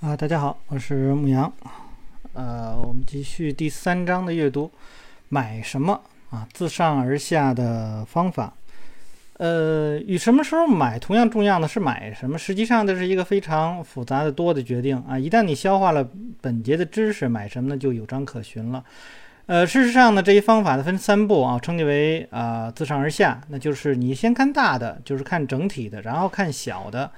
啊，大家好，我是牧羊。呃，我们继续第三章的阅读。买什么啊？自上而下的方法。呃，与什么时候买同样重要的是买什么？实际上这是一个非常复杂的多的决定啊。一旦你消化了本节的知识，买什么呢就有章可循了。呃，事实上呢，这一方法呢分三步啊，称之为啊自上而下。那就是你先看大的，就是看整体的，然后看小的。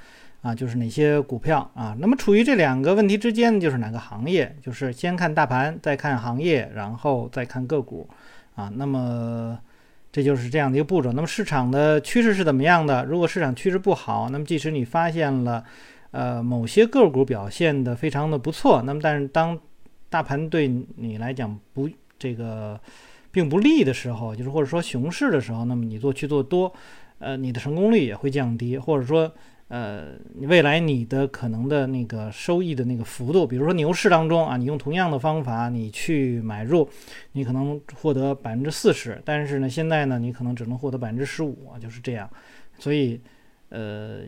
啊，就是哪些股票啊？那么处于这两个问题之间，就是哪个行业？就是先看大盘，再看行业，然后再看个股啊。那么这就是这样的一个步骤。那么市场的趋势是怎么样的？如果市场趋势不好，那么即使你发现了呃某些个股表现的非常的不错，那么但是当大盘对你来讲不这个并不利的时候，就是或者说熊市的时候，那么你做去做多，呃，你的成功率也会降低，或者说。呃，未来你的可能的那个收益的那个幅度，比如说牛市当中啊，你用同样的方法你去买入，你可能获得百分之四十，但是呢，现在呢，你可能只能获得百分之十五啊，就是这样。所以，呃，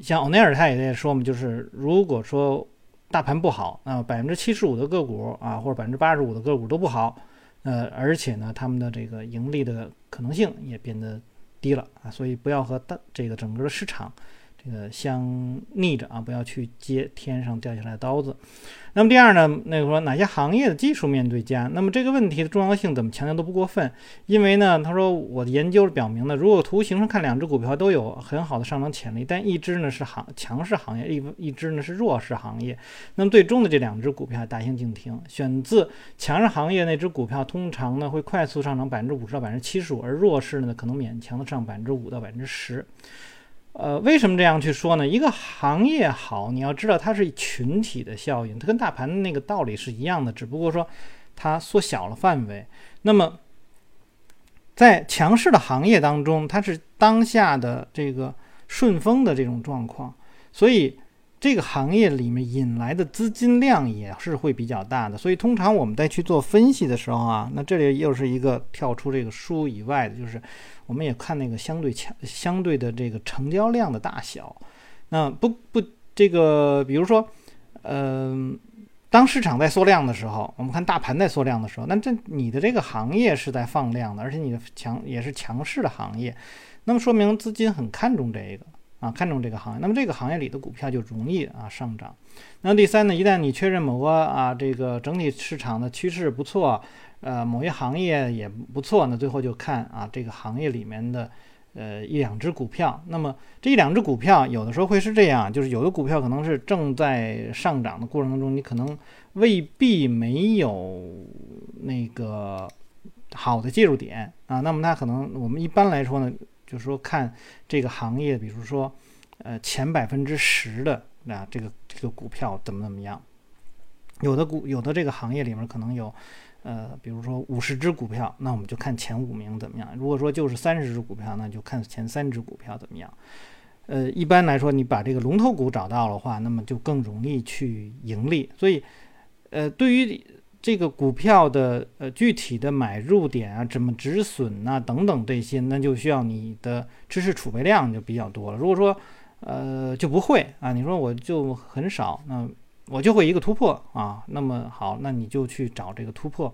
像欧奈尔他也在说嘛，就是如果说大盘不好，那百分之七十五的个股啊，或者百分之八十五的个股都不好，呃，而且呢，他们的这个盈利的可能性也变得低了啊，所以不要和大这个整个的市场。这个，相逆着啊，不要去接天上掉下来的刀子。那么第二呢，那个说哪些行业的技术面对佳？那么这个问题的重要性怎么强调都不过分。因为呢，他说我的研究表明呢，如果图形上看两只股票都有很好的上涨潜力，但一只呢是行强势行业，一一只呢是弱势行业，那么最终的这两只股票大相径庭。选自强势行业那只股票，通常呢会快速上涨百分之五十到百分之七十五，而弱势呢可能勉强的上百分之五到百分之十。呃，为什么这样去说呢？一个行业好，你要知道它是群体的效应，它跟大盘的那个道理是一样的，只不过说它缩小了范围。那么在强势的行业当中，它是当下的这个顺风的这种状况，所以。这个行业里面引来的资金量也是会比较大的，所以通常我们在去做分析的时候啊，那这里又是一个跳出这个书以外的，就是我们也看那个相对强、相对的这个成交量的大小。那不不，这个比如说，嗯，当市场在缩量的时候，我们看大盘在缩量的时候，那这你的这个行业是在放量的，而且你的强也是强势的行业，那么说明资金很看重这个。啊，看中这个行业，那么这个行业里的股票就容易啊上涨。那第三呢，一旦你确认某个啊这个整体市场的趋势不错，呃，某一行业也不错，那最后就看啊这个行业里面的呃一两只股票。那么这一两只股票有的时候会是这样，就是有的股票可能是正在上涨的过程当中，你可能未必没有那个好的介入点啊。那么它可能我们一般来说呢。就是说，看这个行业，比如说，呃，前百分之十的啊，这个这个股票怎么怎么样？有的股，有的这个行业里面可能有，呃，比如说五十只股票，那我们就看前五名怎么样。如果说就是三十只股票，那就看前三只股票怎么样。呃，一般来说，你把这个龙头股找到的话，那么就更容易去盈利。所以，呃，对于这个股票的呃具体的买入点啊，怎么止损呐等等这些，那就需要你的知识储备量就比较多了。如果说呃就不会啊，你说我就很少，那我就会一个突破啊，那么好，那你就去找这个突破，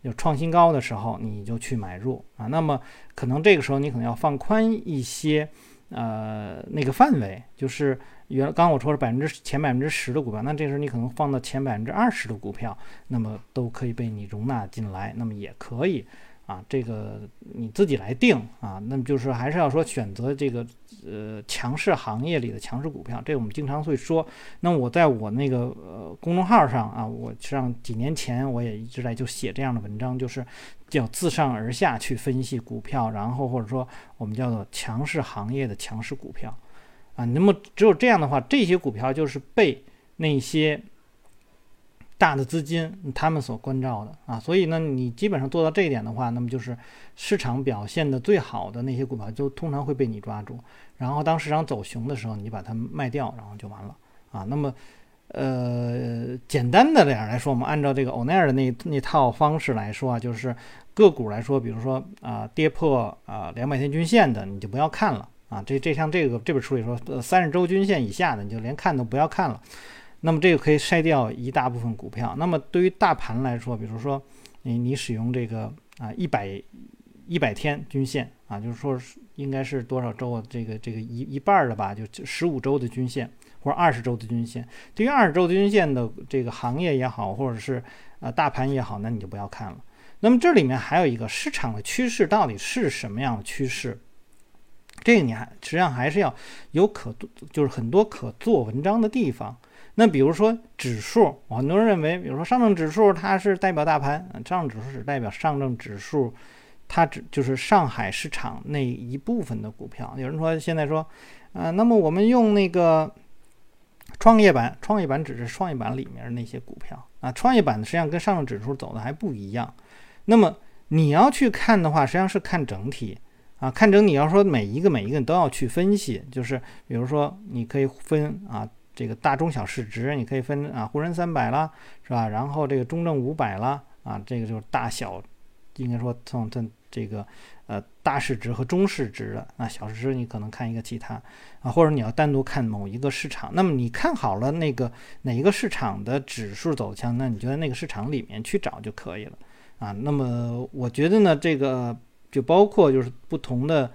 有创新高的时候你就去买入啊。那么可能这个时候你可能要放宽一些呃那个范围，就是。原刚刚我说是百分之前百分之十的股票，那这时候你可能放到前百分之二十的股票，那么都可以被你容纳进来，那么也可以啊，这个你自己来定啊。那么就是还是要说选择这个呃强势行业里的强势股票，这我们经常会说。那我在我那个呃公众号上啊，我上几年前我也一直在就写这样的文章，就是叫自上而下去分析股票，然后或者说我们叫做强势行业的强势股票。啊，那么只有这样的话，这些股票就是被那些大的资金他们所关照的啊。所以呢，你基本上做到这一点的话，那么就是市场表现的最好的那些股票，就通常会被你抓住。然后当市场走熊的时候，你把它卖掉，然后就完了啊。那么，呃，简单的点来说，我们按照这个欧奈尔的那那套方式来说啊，就是个股来说，比如说啊，跌破啊两百天均线的，你就不要看了。啊，这这像这个这本书里说，呃，三十周均线以下的你就连看都不要看了。那么这个可以筛掉一大部分股票。那么对于大盘来说，比如说你你使用这个啊一百一百天均线啊，就是说应该是多少周啊？这个这个一一半的吧，就十五周的均线或者二十周的均线。对于二十周的均线的这个行业也好，或者是啊大盘也好，那你就不要看了。那么这里面还有一个市场的趋势到底是什么样的趋势？这个你还实际上还是要有可就是很多可做文章的地方。那比如说指数，很多人认为，比如说上证指数它是代表大盘，上证指数是代表上证指数，它只就是上海市场那一部分的股票。有人说现在说，呃，那么我们用那个创业板，创业板只是创业板里面那些股票啊，创业板实际上跟上证指数走的还不一样。那么你要去看的话，实际上是看整体。啊，看整你要说每一个每一个你都要去分析，就是比如说你可以分啊，这个大中小市值，你可以分啊沪深三百啦，是吧？然后这个中证五百啦，啊，这个就是大小，应该说从从这个呃大市值和中市值的啊，小市值你可能看一个其他啊，或者你要单独看某一个市场。那么你看好了那个哪一个市场的指数走强，那你就在那个市场里面去找就可以了啊。那么我觉得呢，这个。就包括就是不同的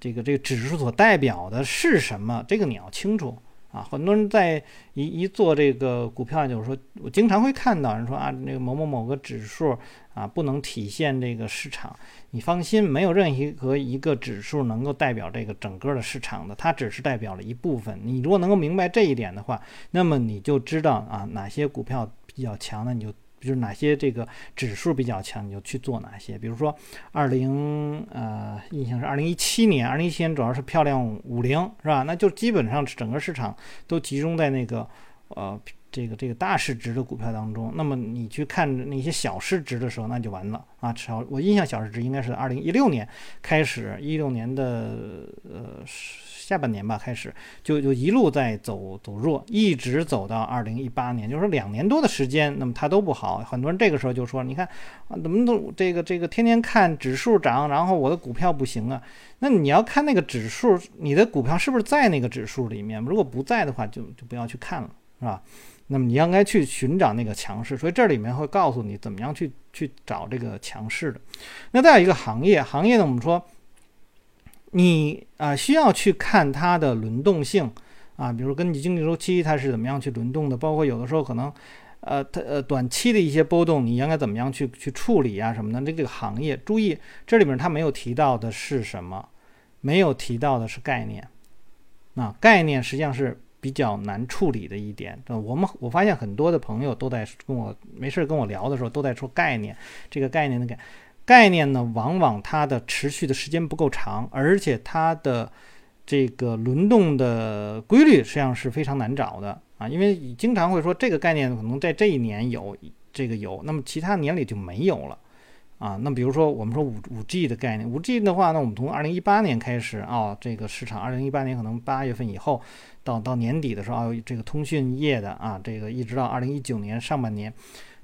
这个这个指数所代表的是什么，这个你要清楚啊。很多人在一一做这个股票，就是说我经常会看到人说啊，那个某某某个指数啊不能体现这个市场。你放心，没有任何一个指数能够代表这个整个的市场的，它只是代表了一部分。你如果能够明白这一点的话，那么你就知道啊哪些股票比较强的，你就。就是哪些这个指数比较强，你就去做哪些。比如说，二零呃，印象是二零一七年，二零一七年主要是漂亮五零，是吧？那就基本上整个市场都集中在那个呃这个这个大市值的股票当中。那么你去看那些小市值的时候，那就完了啊！小我印象小市值应该是二零一六年开始，一六年的呃。下半年吧，开始就就一路在走走弱，一直走到二零一八年，就是两年多的时间，那么它都不好。很多人这个时候就说：“你看啊，怎么都这个这个天天看指数涨，然后我的股票不行啊？”那你要看那个指数，你的股票是不是在那个指数里面？如果不在的话，就就不要去看了，是吧？那么你应该去寻找那个强势，所以这里面会告诉你怎么样去去找这个强势的。那再有一个行业，行业呢，我们说。你啊，需要去看它的轮动性啊，比如根据经济周期，它是怎么样去轮动的，包括有的时候可能，呃，它呃短期的一些波动，你应该怎么样去去处理啊什么的。这个行业，注意这里面它没有提到的是什么？没有提到的是概念。啊，概念实际上是比较难处理的一点。我们我发现很多的朋友都在跟我没事跟我聊的时候都在说概念，这个概念的概。概念呢，往往它的持续的时间不够长，而且它的这个轮动的规律实际上是非常难找的啊，因为经常会说这个概念可能在这一年有这个有，那么其他年里就没有了啊。那比如说我们说五五 G 的概念，五 G 的话，那我们从二零一八年开始啊，这个市场二零一八年可能八月份以后到到年底的时候啊，这个通讯业的啊，这个一直到二零一九年上半年，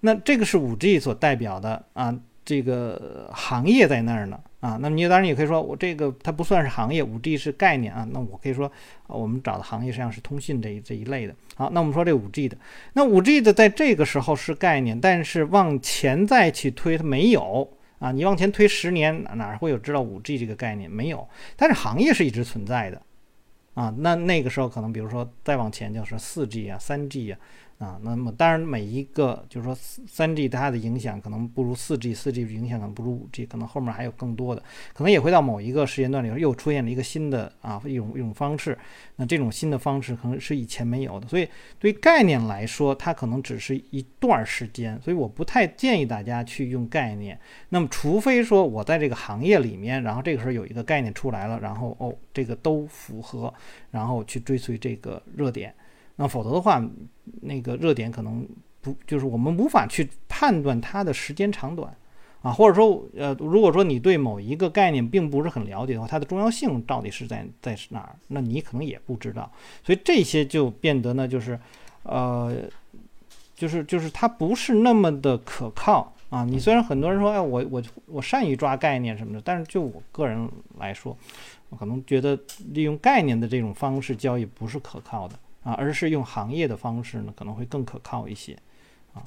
那这个是五 G 所代表的啊。这个行业在那儿呢啊，那么你当然也可以说我这个它不算是行业，五 G 是概念啊。那我可以说我们找的行业实际上是通信这一这一类的。好，那我们说这五 G 的，那五 G 的在这个时候是概念，但是往前再去推它没有啊。你往前推十年，哪会有知道五 G 这个概念？没有，但是行业是一直存在的啊。那那个时候可能比如说再往前就是四 G 啊、三 G 啊。啊，那么当然每一个就是说三 G 它的影响可能不如四 G，四 G 影响可能不如五 G，可能后面还有更多的，可能也会到某一个时间段里又出现了一个新的啊一种一种方式，那这种新的方式可能是以前没有的，所以对概念来说，它可能只是一段时间，所以我不太建议大家去用概念。那么除非说我在这个行业里面，然后这个时候有一个概念出来了，然后哦这个都符合，然后去追随这个热点。那否则的话，那个热点可能不就是我们无法去判断它的时间长短啊，或者说，呃，如果说你对某一个概念并不是很了解的话，它的重要性到底是在在哪儿，那你可能也不知道。所以这些就变得呢，就是，呃，就是就是它不是那么的可靠啊。你虽然很多人说，哎，我我我善于抓概念什么的，但是就我个人来说，我可能觉得利用概念的这种方式交易不是可靠的。啊，而是用行业的方式呢，可能会更可靠一些啊。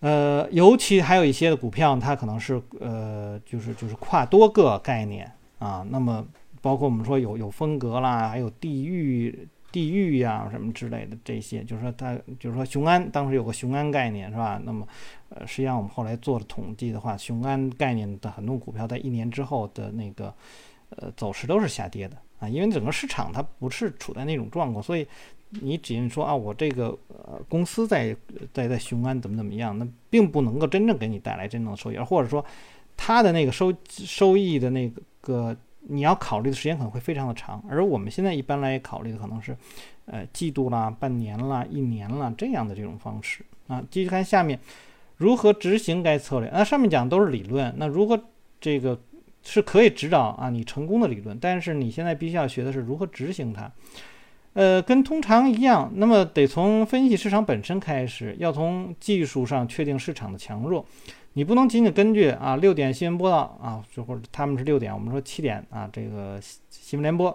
呃，尤其还有一些的股票，它可能是呃，就是就是跨多个概念啊。那么包括我们说有有风格啦，还有地域。地域呀，什么之类的这些，就是说它，就是说雄安当时有个雄安概念是吧？那么，呃，实际上我们后来做了统计的话，雄安概念的很多股票在一年之后的那个，呃，走势都是下跌的啊，因为整个市场它不是处在那种状况，所以你只能说啊，我这个呃公司在在在雄安怎么怎么样，那并不能够真正给你带来真正的收益，或者说它的那个收收益的那个。你要考虑的时间可能会非常的长，而我们现在一般来考虑的可能是，呃，季度啦、半年啦、一年啦这样的这种方式啊。继续看下面，如何执行该策略？那上面讲都是理论，那如何这个是可以指导啊你成功的理论，但是你现在必须要学的是如何执行它。呃，跟通常一样，那么得从分析市场本身开始，要从技术上确定市场的强弱。你不能仅仅根据啊六点新闻播报啊，就或者他们是六点，我们说七点啊，这个新闻联播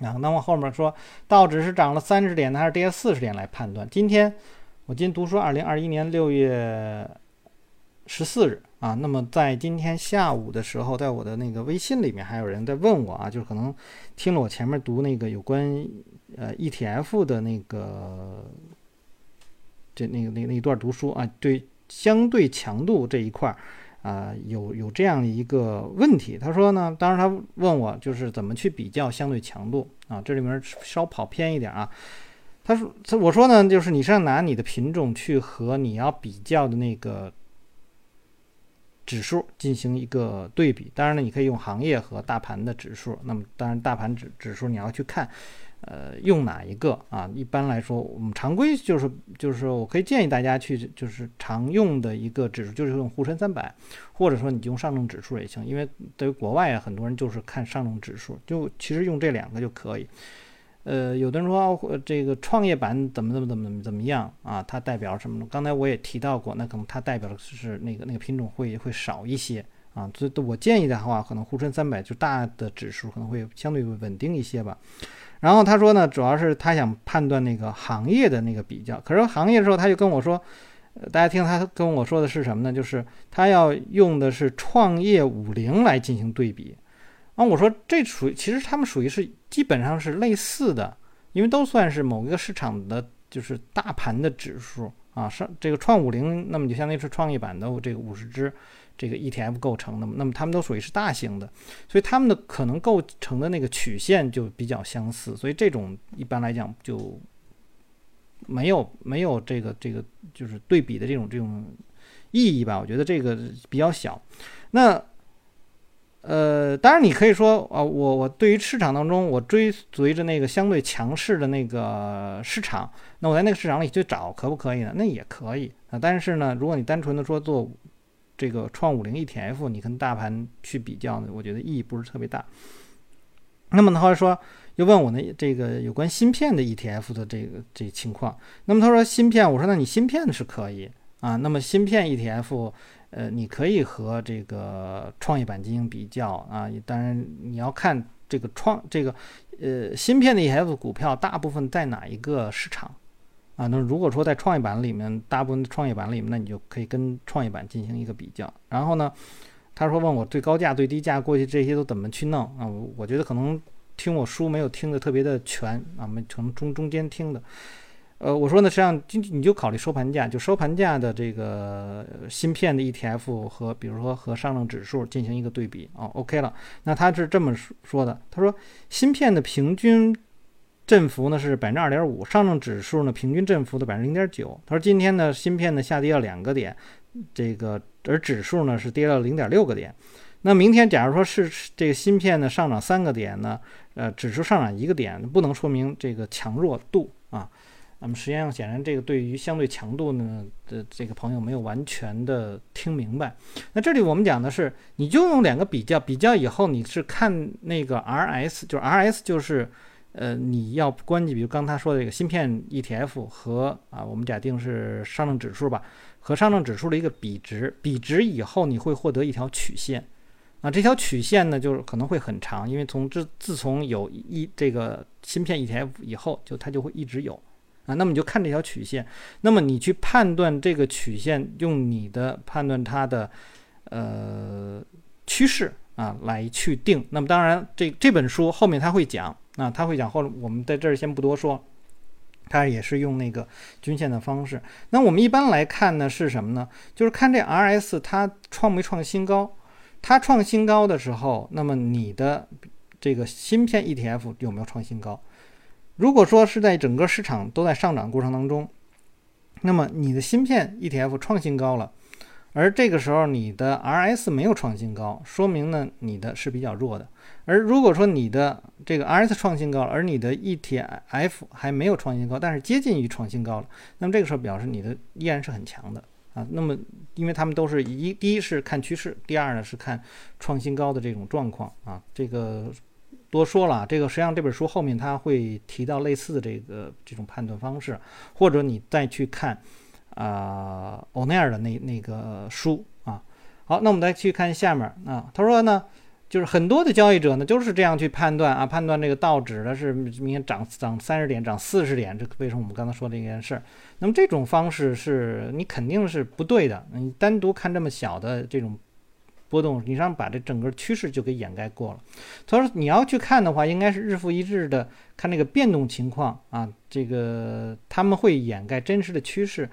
啊，那么后面说道指是涨了三十点还是跌四十点来判断。今天我今天读书二零二一年六月十四日啊，那么在今天下午的时候，在我的那个微信里面还有人在问我啊，就是可能听了我前面读那个有关呃 ETF 的那个这那个那那一段读书啊，对。相对强度这一块啊，有有这样的一个问题。他说呢，当然他问我就是怎么去比较相对强度啊，这里面稍跑偏一点啊。他说，他我说呢，就是你是要拿你的品种去和你要比较的那个指数进行一个对比。当然呢，你可以用行业和大盘的指数。那么，当然大盘指指数你要去看。呃，用哪一个啊？一般来说，我们常规就是就是我可以建议大家去就是常用的一个指数就是用沪深三百，或者说你就用上证指数也行，因为对于国外啊，很多人就是看上证指数，就其实用这两个就可以。呃，有的人说这个创业板怎么怎么怎么怎么怎么样啊？它代表什么呢？刚才我也提到过，那可能它代表的是那个那个品种会会少一些啊。所以我建议的话，可能沪深三百就大的指数可能会相对稳定一些吧。然后他说呢，主要是他想判断那个行业的那个比较。可是行业的时候，他就跟我说，大家听他跟我说的是什么呢？就是他要用的是创业五零来进行对比。啊，我说这属于其实他们属于是基本上是类似的，因为都算是某一个市场的就是大盘的指数啊。上这个创五零，那么就相当于是创业板的这个五十只。这个 ETF 构成的，那么它们都属于是大型的，所以它们的可能构成的那个曲线就比较相似，所以这种一般来讲就没有没有这个这个就是对比的这种这种意义吧？我觉得这个比较小。那呃，当然你可以说啊，我我对于市场当中我追随着那个相对强势的那个市场，那我在那个市场里去找可不可以呢？那也可以啊。但是呢，如果你单纯的说做。这个创五零 ETF，你跟大盘去比较呢，我觉得意义不是特别大。那么他来说，又问我呢，这个有关芯片的 ETF 的这个这情况。那么他说芯片，我说那你芯片是可以啊。那么芯片 ETF，呃，你可以和这个创业板进行比较啊。当然你要看这个创这个呃芯片的 ETF 股票大部分在哪一个市场。啊，那如果说在创业板里面，大部分创业板里面，那你就可以跟创业板进行一个比较。然后呢，他说问我最高价、最低价过去这些都怎么去弄啊？我我觉得可能听我书没有听的特别的全啊，没从中中间听的。呃，我说呢，实际上今你就考虑收盘价，就收盘价的这个芯片的 ETF 和比如说和上证指数进行一个对比啊，OK 了。那他是这么说的，他说芯片的平均。振幅呢是百分之二点五，上证指数呢平均振幅的百分之零点九。他说今天呢芯片呢下跌了两个点，这个而指数呢是跌了零点六个点。那明天假如说是这个芯片呢上涨三个点呢，呃指数上涨一个点，不能说明这个强弱度啊。那么实际上显然这个对于相对强度呢的这个朋友没有完全的听明白。那这里我们讲的是，你就用两个比较，比较以后你是看那个 RS，就是 RS 就是。呃，你要关记，比如刚才说的这个芯片 ETF 和啊，我们假定是上证指数吧，和上证指数的一个比值，比值以后你会获得一条曲线，啊，这条曲线呢，就是可能会很长，因为从自自从有一这个芯片 ETF 以后，就它就会一直有啊。那么你就看这条曲线，那么你去判断这个曲线，用你的判断它的呃趋势啊来去定。那么当然，这这本书后面他会讲啊，他会讲后，我们在这儿先不多说。它也是用那个均线的方式。那我们一般来看呢，是什么呢？就是看这 RS 它创没创新高。它创新高的时候，那么你的这个芯片 ETF 有没有创新高？如果说是在整个市场都在上涨过程当中，那么你的芯片 ETF 创新高了，而这个时候你的 RS 没有创新高，说明呢你的是比较弱的。而如果说你的这个 RS 创新高，而你的 ETF 还没有创新高，但是接近于创新高了，那么这个时候表示你的依然是很强的。啊，那么，因为他们都是一，第一是看趋势，第二呢是看创新高的这种状况啊。这个多说了，这个实际上这本书后面他会提到类似的这个这种判断方式，或者你再去看啊欧奈尔的那那个书啊。好，那我们再去看下面啊，他说呢。就是很多的交易者呢，就是这样去判断啊，判断这个道指的是明天涨涨三十点，涨四十点，这为什么我们刚才说的这件事儿？那么这种方式是你肯定是不对的。你单独看这么小的这种波动，你让把这整个趋势就给掩盖过了。他说你要去看的话，应该是日复一日的看那个变动情况啊，这个他们会掩盖真实的趋势。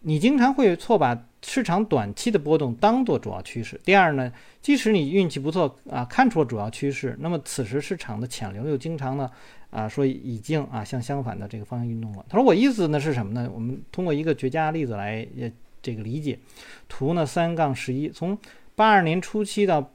你经常会错把市场短期的波动当做主要趋势。第二呢，即使你运气不错啊，看出了主要趋势，那么此时市场的潜流又经常呢啊说已经啊向相反的这个方向运动了。他说我意思呢是什么呢？我们通过一个绝佳例子来呃这个理解，图呢三杠十一，从八二年初期到。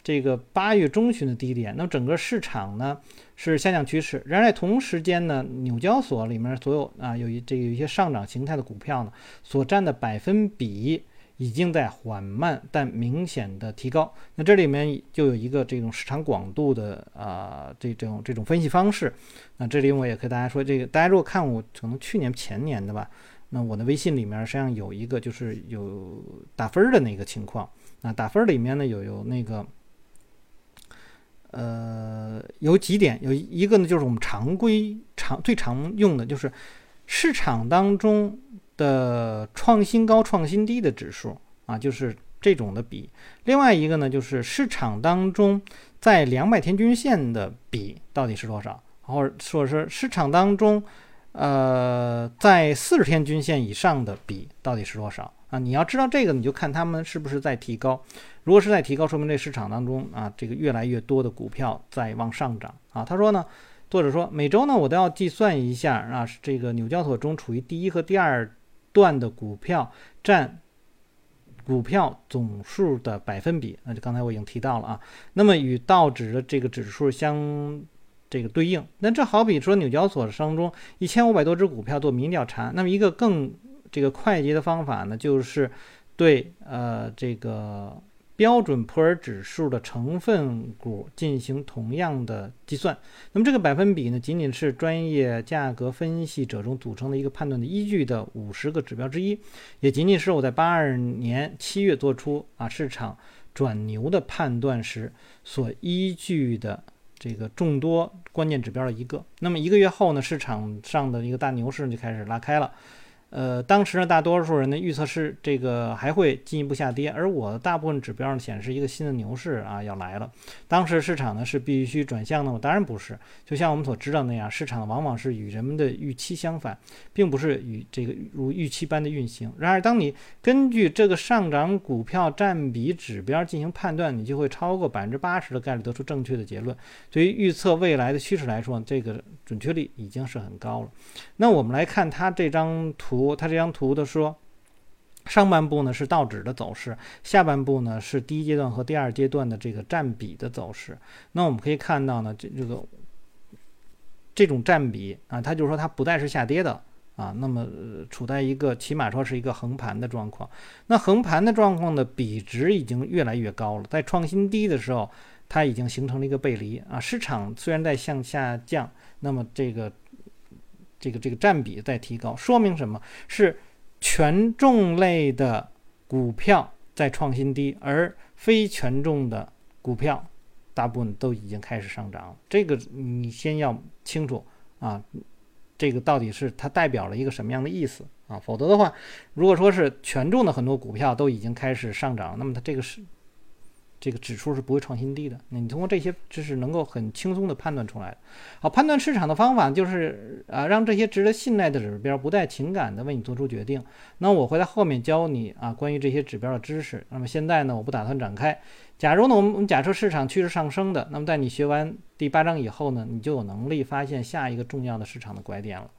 这个八月中旬的低点，那么整个市场呢是下降趋势。然而在同时间呢，纽交所里面所有啊有一这有一些上涨形态的股票呢，所占的百分比已经在缓慢但明显的提高。那这里面就有一个这种市场广度的啊这种这种分析方式。那这里我也和大家说，这个大家如果看我可能去年前年的吧，那我的微信里面实际上有一个就是有打分的那个情况。那打分里面呢有有那个。呃，有几点，有一个呢，就是我们常规常最常用的，就是市场当中的创新高、创新低的指数啊，就是这种的比。另外一个呢，就是市场当中在两百天均线的比到底是多少，或者说是市场当中呃在四十天均线以上的比到底是多少。啊，你要知道这个，你就看他们是不是在提高。如果是在提高，说明这市场当中啊，这个越来越多的股票在往上涨啊。他说呢，作者说每周呢，我都要计算一下啊，这个纽交所中处于第一和第二段的股票占股票总数的百分比。那就刚才我已经提到了啊。那么与道指的这个指数相这个对应。那这好比说纽交所当中一千五百多只股票做民调查，那么一个更。这个快捷的方法呢，就是对呃这个标准普尔指数的成分股进行同样的计算。那么这个百分比呢，仅仅是专业价格分析者中组成的一个判断的依据的五十个指标之一，也仅仅是我在八二年七月做出啊市场转牛的判断时所依据的这个众多关键指标的一个。那么一个月后呢，市场上的一个大牛市就开始拉开了。呃，当时呢，大多数人的预测是这个还会进一步下跌，而我的大部分指标呢显示一个新的牛市啊要来了。当时市场呢是必须转向的吗？当然不是。就像我们所知道那样，市场往往是与人们的预期相反，并不是与这个如预期般的运行。然而，当你根据这个上涨股票占比指标进行判断，你就会超过百分之八十的概率得出正确的结论。对于预测未来的趋势来说，这个准确率已经是很高了。那我们来看它这张图。图，它这张图的说，上半部呢是道指的走势，下半部呢是第一阶段和第二阶段的这个占比的走势。那我们可以看到呢，这这个这种占比啊，它就是说它不再是下跌的啊，那么处在一个起码说是一个横盘的状况。那横盘的状况的比值已经越来越高了，在创新低的时候，它已经形成了一个背离啊。市场虽然在向下降，那么这个。这个这个占比在提高，说明什么？是权重类的股票在创新低，而非权重的股票大部分都已经开始上涨。这个你先要清楚啊，这个到底是它代表了一个什么样的意思啊？否则的话，如果说是权重的很多股票都已经开始上涨，那么它这个是。这个指数是不会创新低的。那你通过这些知识能够很轻松的判断出来。好，判断市场的方法就是啊，让这些值得信赖的指标不带情感的为你做出决定。那我会在后面教你啊关于这些指标的知识。那么现在呢，我不打算展开。假如呢，我们假设市场趋势上升的，那么在你学完第八章以后呢，你就有能力发现下一个重要的市场的拐点了。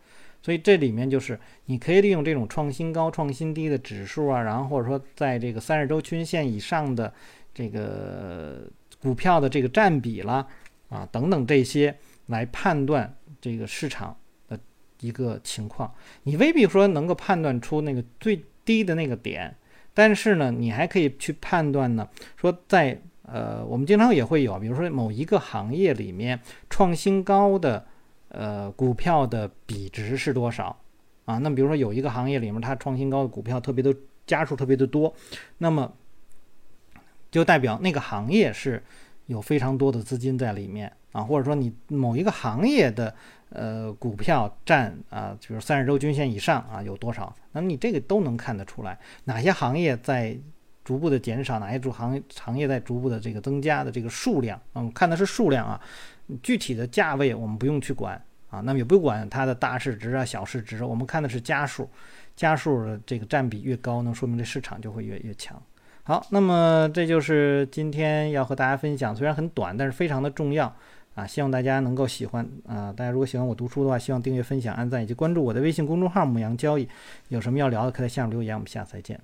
所以这里面就是你可以利用这种创新高、创新低的指数啊，然后或者说在这个三十周均线以上的。这个股票的这个占比啦，啊等等这些来判断这个市场的一个情况，你未必说能够判断出那个最低的那个点，但是呢，你还可以去判断呢，说在呃，我们经常也会有，比如说某一个行业里面创新高的呃股票的比值是多少啊？那比如说有一个行业里面它创新高的股票特别的家数特别的多，那么。就代表那个行业是有非常多的资金在里面啊，或者说你某一个行业的呃股票占啊，比如三十周均线以上啊有多少？那你这个都能看得出来，哪些行业在逐步的减少，哪些主行行业在逐步的这个增加的这个数量，嗯，看的是数量啊，具体的价位我们不用去管啊，那么也不管它的大市值啊、小市值，我们看的是家数，家数的这个占比越高，那说明这市场就会越越强。好，那么这就是今天要和大家分享，虽然很短，但是非常的重要啊！希望大家能够喜欢啊！大家如果喜欢我读书的话，希望订阅、分享、按赞以及关注我的微信公众号“牧羊交易”。有什么要聊的，可以在下面留言。我们下次再见。